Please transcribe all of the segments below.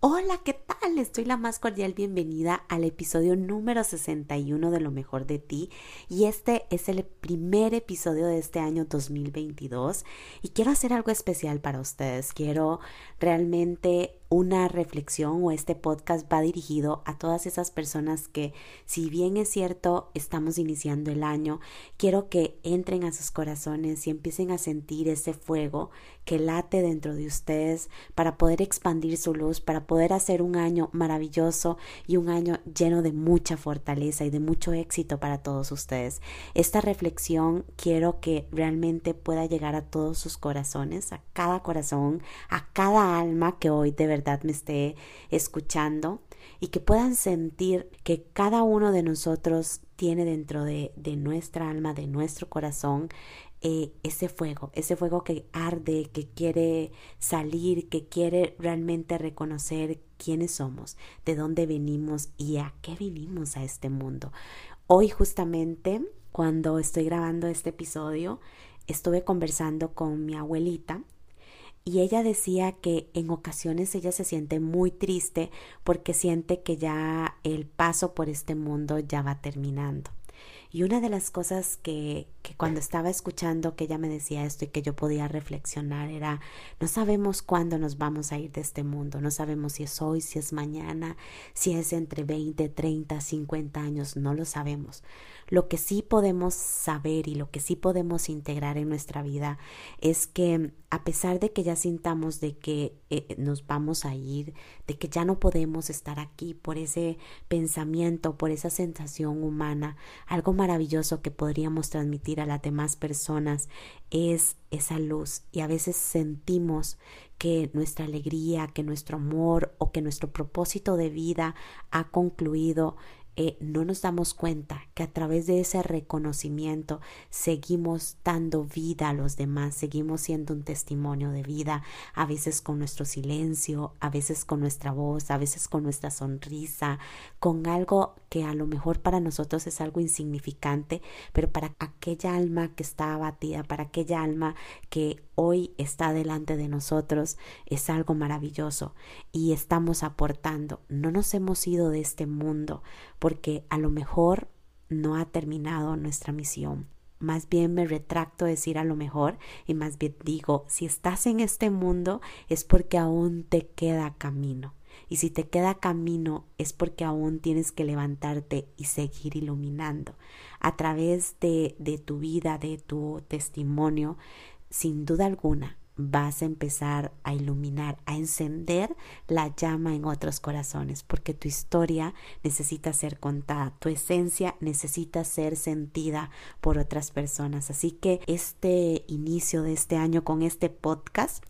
Hola, ¿qué tal? Les doy la más cordial bienvenida al episodio número 61 de Lo mejor de ti y este es el primer episodio de este año 2022 y quiero hacer algo especial para ustedes. Quiero realmente una reflexión o este podcast va dirigido a todas esas personas que, si bien es cierto, estamos iniciando el año, quiero que entren a sus corazones y empiecen a sentir ese fuego que late dentro de ustedes para poder expandir su luz, para poder hacer un año maravilloso y un año lleno de mucha fortaleza y de mucho éxito para todos ustedes. Esta reflexión quiero que realmente pueda llegar a todos sus corazones, a cada corazón, a cada alma que hoy de verdad me esté escuchando y que puedan sentir que cada uno de nosotros tiene dentro de, de nuestra alma, de nuestro corazón, eh, ese fuego, ese fuego que arde, que quiere salir, que quiere realmente reconocer quiénes somos, de dónde venimos y a qué vinimos a este mundo. Hoy justamente, cuando estoy grabando este episodio, estuve conversando con mi abuelita y ella decía que en ocasiones ella se siente muy triste porque siente que ya el paso por este mundo ya va terminando. Y una de las cosas que, que, cuando estaba escuchando que ella me decía esto y que yo podía reflexionar era, no sabemos cuándo nos vamos a ir de este mundo, no sabemos si es hoy, si es mañana, si es entre 20, 30, 50 años, no lo sabemos. Lo que sí podemos saber y lo que sí podemos integrar en nuestra vida es que a pesar de que ya sintamos de que eh, nos vamos a ir, de que ya no podemos estar aquí por ese pensamiento, por esa sensación humana, algo que podríamos transmitir a las demás personas es esa luz. Y a veces sentimos que nuestra alegría, que nuestro amor o que nuestro propósito de vida ha concluido eh, no nos damos cuenta que a través de ese reconocimiento seguimos dando vida a los demás, seguimos siendo un testimonio de vida, a veces con nuestro silencio, a veces con nuestra voz, a veces con nuestra sonrisa, con algo que a lo mejor para nosotros es algo insignificante, pero para aquella alma que está abatida, para aquella alma que hoy está delante de nosotros, es algo maravilloso y estamos aportando. No nos hemos ido de este mundo porque a lo mejor no ha terminado nuestra misión. Más bien me retracto decir a lo mejor y más bien digo, si estás en este mundo es porque aún te queda camino. Y si te queda camino es porque aún tienes que levantarte y seguir iluminando. A través de, de tu vida, de tu testimonio, sin duda alguna vas a empezar a iluminar, a encender la llama en otros corazones, porque tu historia necesita ser contada, tu esencia necesita ser sentida por otras personas. Así que este inicio de este año con este podcast,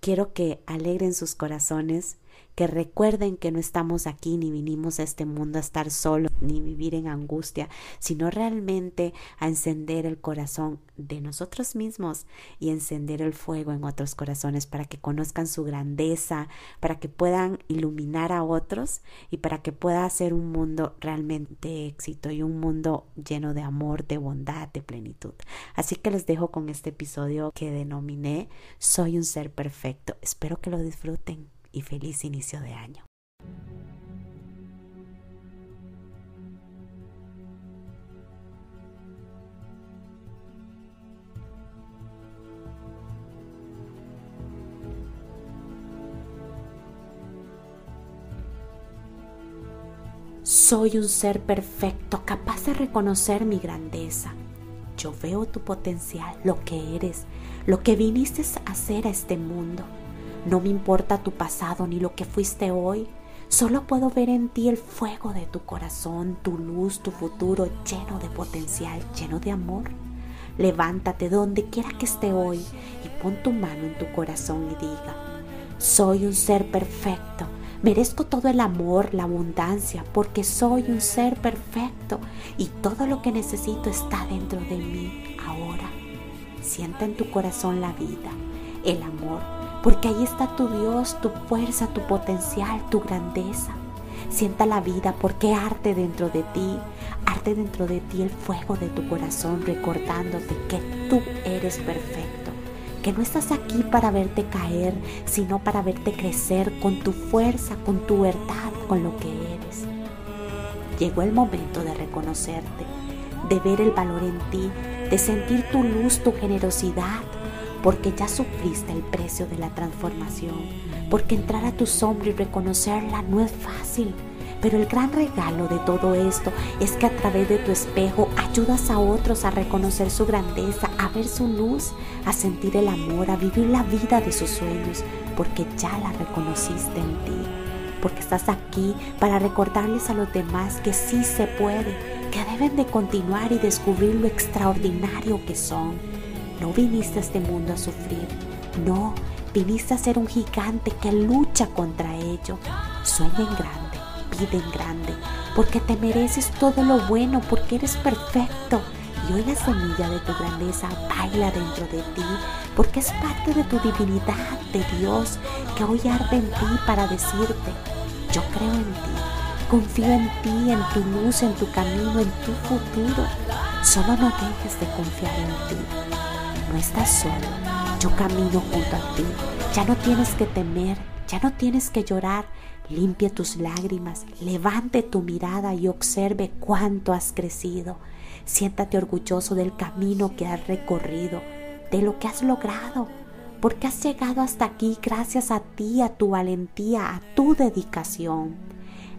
quiero que alegren sus corazones, que recuerden que no estamos aquí ni vinimos a este mundo a estar solos ni vivir en angustia, sino realmente a encender el corazón de nosotros mismos y encender el fuego en otros corazones para que conozcan su grandeza, para que puedan iluminar a otros y para que pueda ser un mundo realmente éxito y un mundo lleno de amor, de bondad, de plenitud. Así que les dejo con este episodio que denominé Soy un ser perfecto. Espero que lo disfruten y feliz inicio de año. Soy un ser perfecto, capaz de reconocer mi grandeza. Yo veo tu potencial, lo que eres, lo que viniste a hacer a este mundo. No me importa tu pasado ni lo que fuiste hoy. Solo puedo ver en ti el fuego de tu corazón, tu luz, tu futuro lleno de potencial, lleno de amor. Levántate donde quiera que esté hoy y pon tu mano en tu corazón y diga, soy un ser perfecto, Merezco todo el amor, la abundancia, porque soy un ser perfecto y todo lo que necesito está dentro de mí ahora. Sienta en tu corazón la vida, el amor, porque ahí está tu Dios, tu fuerza, tu potencial, tu grandeza. Sienta la vida porque arte dentro de ti, arte dentro de ti el fuego de tu corazón recordándote que tú eres perfecto, que no estás aquí para verte caer, sino para verte crecer con tu fuerza, con tu verdad, con lo que eres. Llegó el momento de reconocerte, de ver el valor en ti, de sentir tu luz, tu generosidad, porque ya sufriste el precio de la transformación, porque entrar a tu sombra y reconocerla no es fácil. Pero el gran regalo de todo esto es que a través de tu espejo ayudas a otros a reconocer su grandeza, a ver su luz, a sentir el amor, a vivir la vida de sus sueños, porque ya la reconociste en ti. Porque estás aquí para recordarles a los demás que sí se puede, que deben de continuar y descubrir lo extraordinario que son no viniste a este mundo a sufrir, no, viniste a ser un gigante que lucha contra ello. Sueña en grande, pide en grande, porque te mereces todo lo bueno, porque eres perfecto. Y hoy la semilla de tu grandeza baila dentro de ti, porque es parte de tu divinidad de Dios que hoy arde en ti para decirte, yo creo en ti, confío en ti, en tu luz, en tu camino, en tu futuro. Solo no dejes de confiar en ti no estás solo. Yo camino junto a ti. Ya no tienes que temer, ya no tienes que llorar. Limpie tus lágrimas, levante tu mirada y observe cuánto has crecido. Siéntate orgulloso del camino que has recorrido, de lo que has logrado, porque has llegado hasta aquí gracias a ti, a tu valentía, a tu dedicación.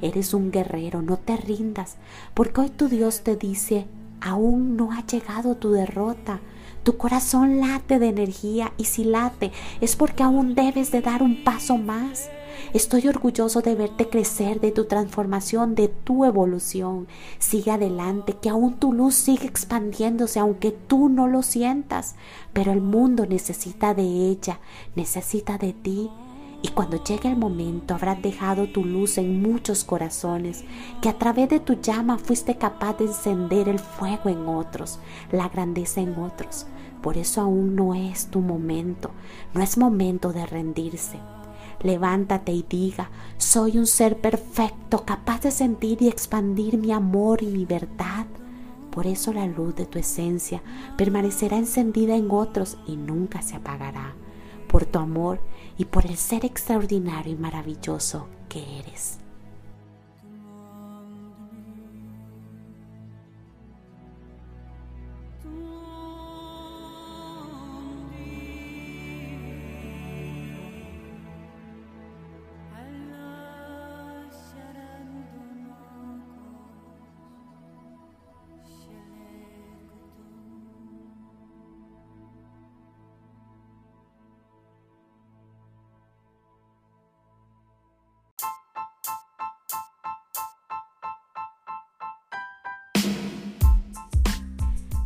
Eres un guerrero, no te rindas, porque hoy tu Dios te dice, aún no ha llegado tu derrota. Tu corazón late de energía y si late es porque aún debes de dar un paso más. Estoy orgulloso de verte crecer, de tu transformación, de tu evolución. Sigue adelante, que aún tu luz sigue expandiéndose, aunque tú no lo sientas. Pero el mundo necesita de ella, necesita de ti. Y cuando llegue el momento habrás dejado tu luz en muchos corazones, que a través de tu llama fuiste capaz de encender el fuego en otros, la grandeza en otros. Por eso aún no es tu momento, no es momento de rendirse. Levántate y diga, soy un ser perfecto, capaz de sentir y expandir mi amor y mi verdad. Por eso la luz de tu esencia permanecerá encendida en otros y nunca se apagará. Por tu amor y por el ser extraordinario y maravilloso que eres.